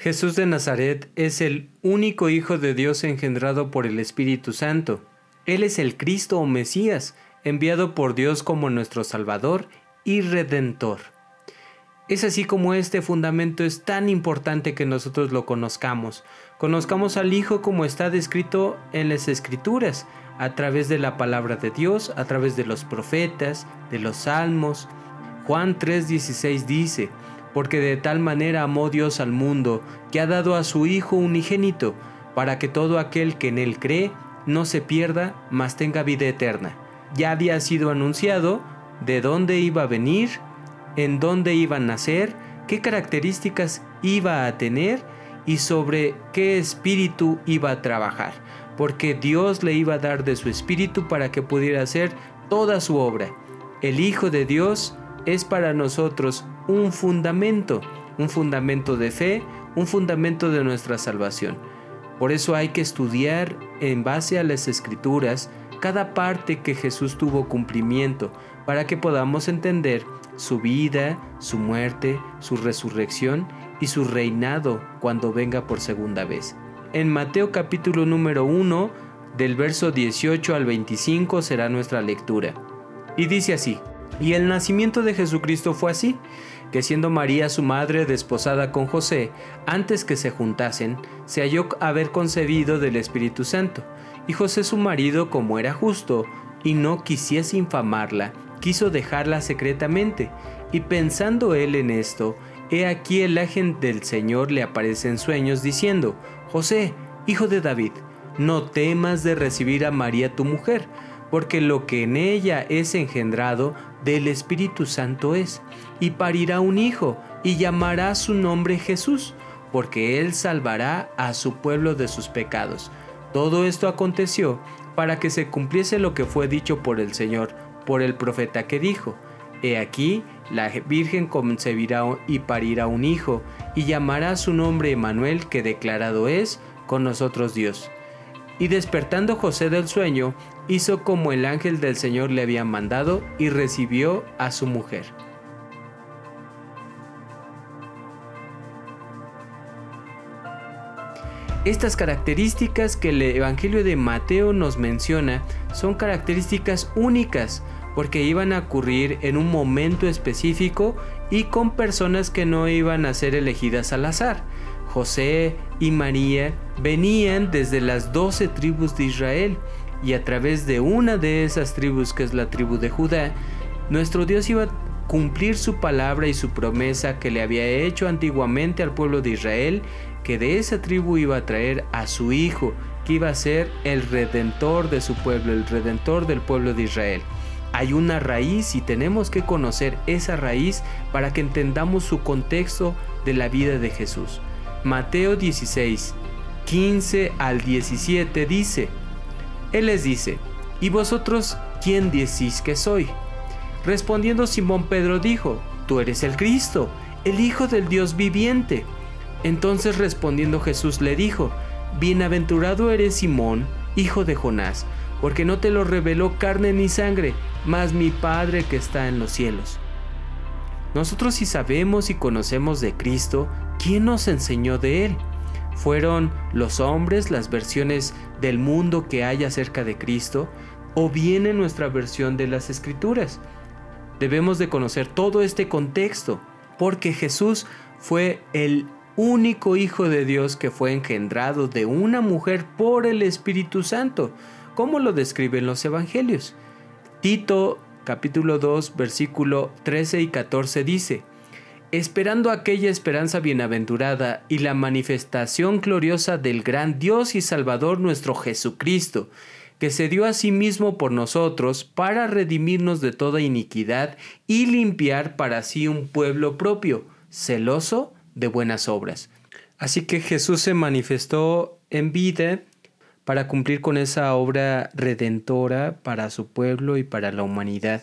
Jesús de Nazaret es el único Hijo de Dios engendrado por el Espíritu Santo. Él es el Cristo o Mesías, enviado por Dios como nuestro Salvador y Redentor. Es así como este fundamento es tan importante que nosotros lo conozcamos. Conozcamos al Hijo como está descrito en las Escrituras, a través de la palabra de Dios, a través de los profetas, de los salmos. Juan 3:16 dice, porque de tal manera amó Dios al mundo, que ha dado a su Hijo unigénito, para que todo aquel que en él cree no se pierda, mas tenga vida eterna. Ya había sido anunciado de dónde iba a venir, en dónde iba a nacer, qué características iba a tener y sobre qué espíritu iba a trabajar, porque Dios le iba a dar de su espíritu para que pudiera hacer toda su obra. El Hijo de Dios es para nosotros un fundamento, un fundamento de fe, un fundamento de nuestra salvación. Por eso hay que estudiar en base a las escrituras cada parte que Jesús tuvo cumplimiento para que podamos entender su vida, su muerte, su resurrección y su reinado cuando venga por segunda vez. En Mateo capítulo número 1, del verso 18 al 25 será nuestra lectura. Y dice así, y el nacimiento de Jesucristo fue así, que siendo María su madre desposada con José, antes que se juntasen, se halló haber concebido del Espíritu Santo. Y José su marido, como era justo, y no quisiese infamarla, quiso dejarla secretamente. Y pensando él en esto, he aquí el ángel del Señor le aparece en sueños, diciendo, José, hijo de David, no temas de recibir a María tu mujer, porque lo que en ella es engendrado del Espíritu Santo es, y parirá un hijo, y llamará su nombre Jesús, porque él salvará a su pueblo de sus pecados. Todo esto aconteció para que se cumpliese lo que fue dicho por el Señor, por el profeta que dijo, He aquí, la Virgen concebirá y parirá un hijo, y llamará su nombre Emanuel, que declarado es, con nosotros Dios. Y despertando José del sueño, hizo como el ángel del Señor le había mandado y recibió a su mujer. Estas características que el Evangelio de Mateo nos menciona son características únicas porque iban a ocurrir en un momento específico y con personas que no iban a ser elegidas al azar. José y María venían desde las doce tribus de Israel y a través de una de esas tribus que es la tribu de Judá, nuestro Dios iba a cumplir su palabra y su promesa que le había hecho antiguamente al pueblo de Israel, que de esa tribu iba a traer a su hijo, que iba a ser el redentor de su pueblo, el redentor del pueblo de Israel. Hay una raíz y tenemos que conocer esa raíz para que entendamos su contexto de la vida de Jesús. Mateo 16, 15 al 17 dice, Él les dice, ¿y vosotros quién decís que soy? Respondiendo Simón Pedro dijo, Tú eres el Cristo, el Hijo del Dios viviente. Entonces respondiendo Jesús le dijo, Bienaventurado eres Simón, hijo de Jonás, porque no te lo reveló carne ni sangre, mas mi Padre que está en los cielos. Nosotros si sabemos y conocemos de Cristo, ¿quién nos enseñó de Él? ¿Fueron los hombres las versiones del mundo que hay acerca de Cristo? ¿O viene nuestra versión de las Escrituras? Debemos de conocer todo este contexto, porque Jesús fue el único Hijo de Dios que fue engendrado de una mujer por el Espíritu Santo, como lo describen los Evangelios. Tito capítulo 2 versículo 13 y 14 dice, esperando aquella esperanza bienaventurada y la manifestación gloriosa del gran Dios y Salvador nuestro Jesucristo, que se dio a sí mismo por nosotros para redimirnos de toda iniquidad y limpiar para sí un pueblo propio, celoso de buenas obras. Así que Jesús se manifestó en vida para cumplir con esa obra redentora para su pueblo y para la humanidad.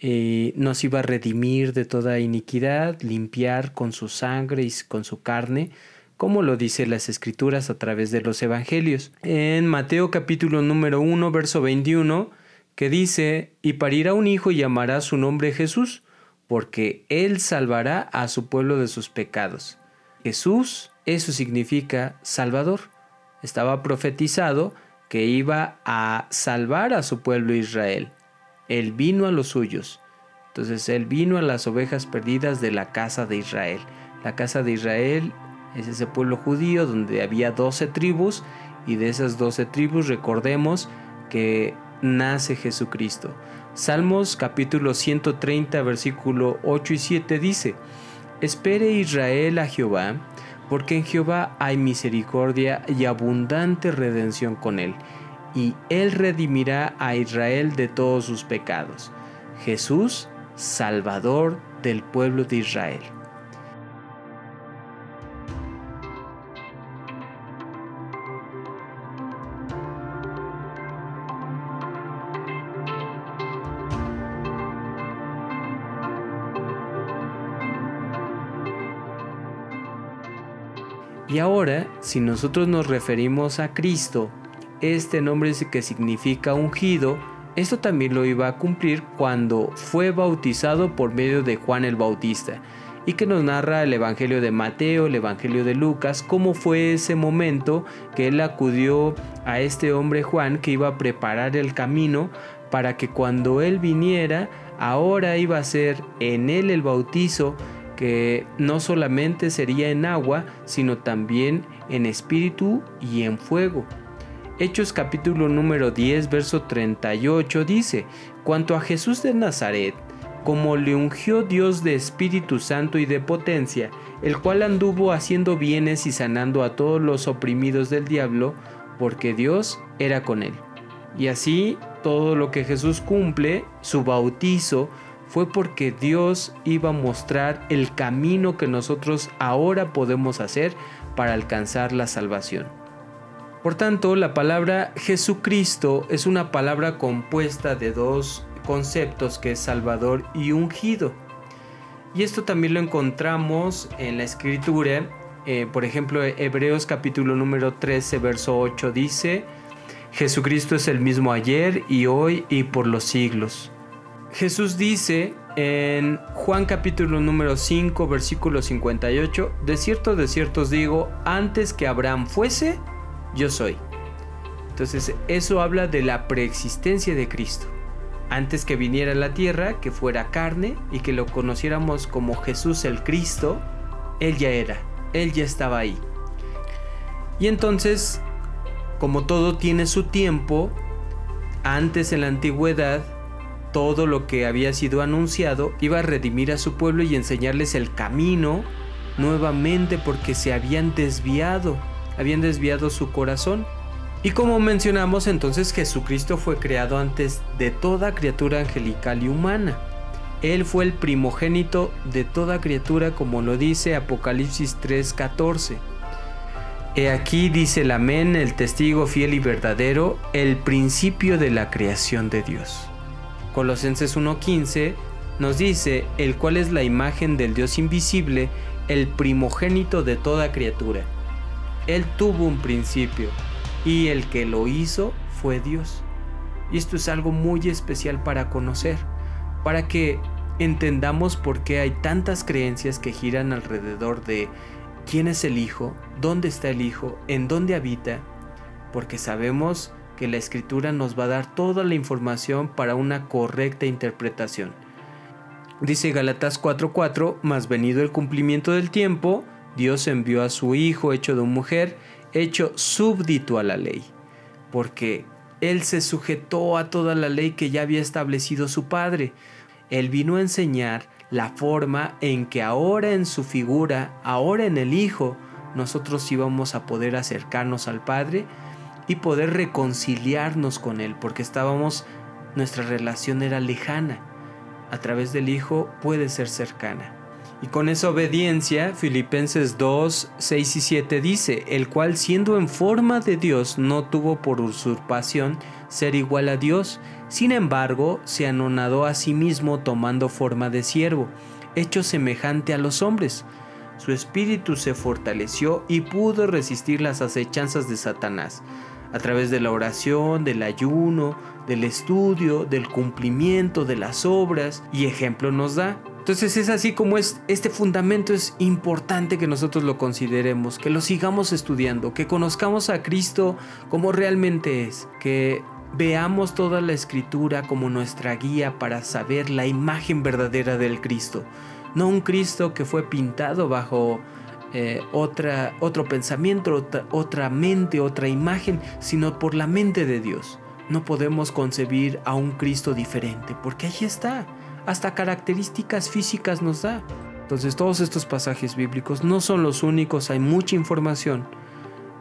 Eh, nos iba a redimir de toda iniquidad, limpiar con su sangre y con su carne, como lo dice las escrituras a través de los evangelios. En Mateo capítulo número 1, verso 21, que dice, y parirá un hijo y llamará su nombre Jesús, porque él salvará a su pueblo de sus pecados. Jesús Eso significa Salvador. Estaba profetizado que iba a salvar a su pueblo Israel. Él vino a los suyos. Entonces Él vino a las ovejas perdidas de la casa de Israel. La casa de Israel es ese pueblo judío donde había doce tribus y de esas doce tribus recordemos que nace Jesucristo. Salmos capítulo 130 versículo 8 y 7 dice, Espere Israel a Jehová, porque en Jehová hay misericordia y abundante redención con él, y él redimirá a Israel de todos sus pecados. Jesús, Salvador del pueblo de Israel. Y ahora, si nosotros nos referimos a Cristo, este nombre que significa ungido, esto también lo iba a cumplir cuando fue bautizado por medio de Juan el Bautista, y que nos narra el Evangelio de Mateo, el Evangelio de Lucas, cómo fue ese momento que él acudió a este hombre Juan que iba a preparar el camino para que cuando él viniera, ahora iba a ser en él el bautizo que no solamente sería en agua, sino también en espíritu y en fuego. Hechos capítulo número 10, verso 38 dice, Cuanto a Jesús de Nazaret, como le ungió Dios de Espíritu Santo y de potencia, el cual anduvo haciendo bienes y sanando a todos los oprimidos del diablo, porque Dios era con él. Y así todo lo que Jesús cumple, su bautizo, fue porque Dios iba a mostrar el camino que nosotros ahora podemos hacer para alcanzar la salvación. Por tanto, la palabra Jesucristo es una palabra compuesta de dos conceptos que es Salvador y ungido. Y esto también lo encontramos en la escritura. Eh, por ejemplo, Hebreos capítulo número 13, verso 8 dice, Jesucristo es el mismo ayer y hoy y por los siglos. Jesús dice en Juan capítulo número 5 versículo 58, de cierto, de cierto os digo, antes que Abraham fuese, yo soy. Entonces eso habla de la preexistencia de Cristo. Antes que viniera a la tierra, que fuera carne y que lo conociéramos como Jesús el Cristo, Él ya era, Él ya estaba ahí. Y entonces, como todo tiene su tiempo, antes en la antigüedad todo lo que había sido anunciado, iba a redimir a su pueblo y enseñarles el camino nuevamente porque se habían desviado, habían desviado su corazón. Y como mencionamos, entonces Jesucristo fue creado antes de toda criatura angelical y humana. Él fue el primogénito de toda criatura, como lo dice Apocalipsis 3:14. He aquí dice el amén, el testigo fiel y verdadero, el principio de la creación de Dios. Colosenses 1.15 nos dice, el cual es la imagen del Dios invisible, el primogénito de toda criatura. Él tuvo un principio y el que lo hizo fue Dios. Y esto es algo muy especial para conocer, para que entendamos por qué hay tantas creencias que giran alrededor de quién es el Hijo, dónde está el Hijo, en dónde habita, porque sabemos que la escritura nos va a dar toda la información para una correcta interpretación. Dice Galatas 4:4, más venido el cumplimiento del tiempo, Dios envió a su Hijo hecho de mujer, hecho súbdito a la ley, porque Él se sujetó a toda la ley que ya había establecido su Padre. Él vino a enseñar la forma en que ahora en su figura, ahora en el Hijo, nosotros íbamos a poder acercarnos al Padre y poder reconciliarnos con Él, porque estábamos, nuestra relación era lejana. A través del Hijo puede ser cercana. Y con esa obediencia, Filipenses 2, 6 y 7 dice, el cual siendo en forma de Dios no tuvo por usurpación ser igual a Dios, sin embargo se anonadó a sí mismo tomando forma de siervo, hecho semejante a los hombres. Su espíritu se fortaleció y pudo resistir las acechanzas de Satanás a través de la oración, del ayuno, del estudio, del cumplimiento de las obras y ejemplo nos da Entonces es así como es, este fundamento es importante que nosotros lo consideremos, que lo sigamos estudiando, que conozcamos a Cristo como realmente es, que veamos toda la escritura como nuestra guía para saber la imagen verdadera del Cristo, no un Cristo que fue pintado bajo eh, otra, otro pensamiento, otra, otra mente, otra imagen, sino por la mente de Dios. No podemos concebir a un Cristo diferente, porque ahí está hasta características físicas nos da. Entonces todos estos pasajes bíblicos no son los únicos, hay mucha información,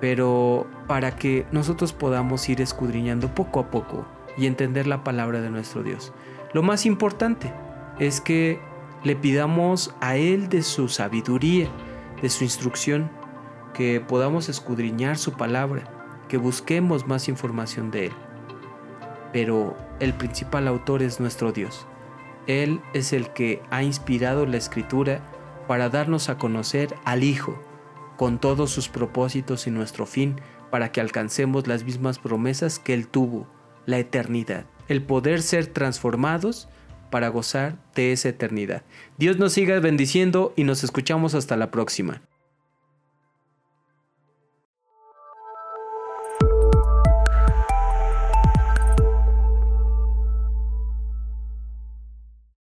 pero para que nosotros podamos ir escudriñando poco a poco y entender la palabra de nuestro Dios. Lo más importante es que le pidamos a Él de su sabiduría, de su instrucción, que podamos escudriñar su palabra, que busquemos más información de Él. Pero el principal autor es nuestro Dios. Él es el que ha inspirado la escritura para darnos a conocer al Hijo, con todos sus propósitos y nuestro fin, para que alcancemos las mismas promesas que Él tuvo, la eternidad, el poder ser transformados para gozar de esa eternidad. Dios nos siga bendiciendo y nos escuchamos hasta la próxima.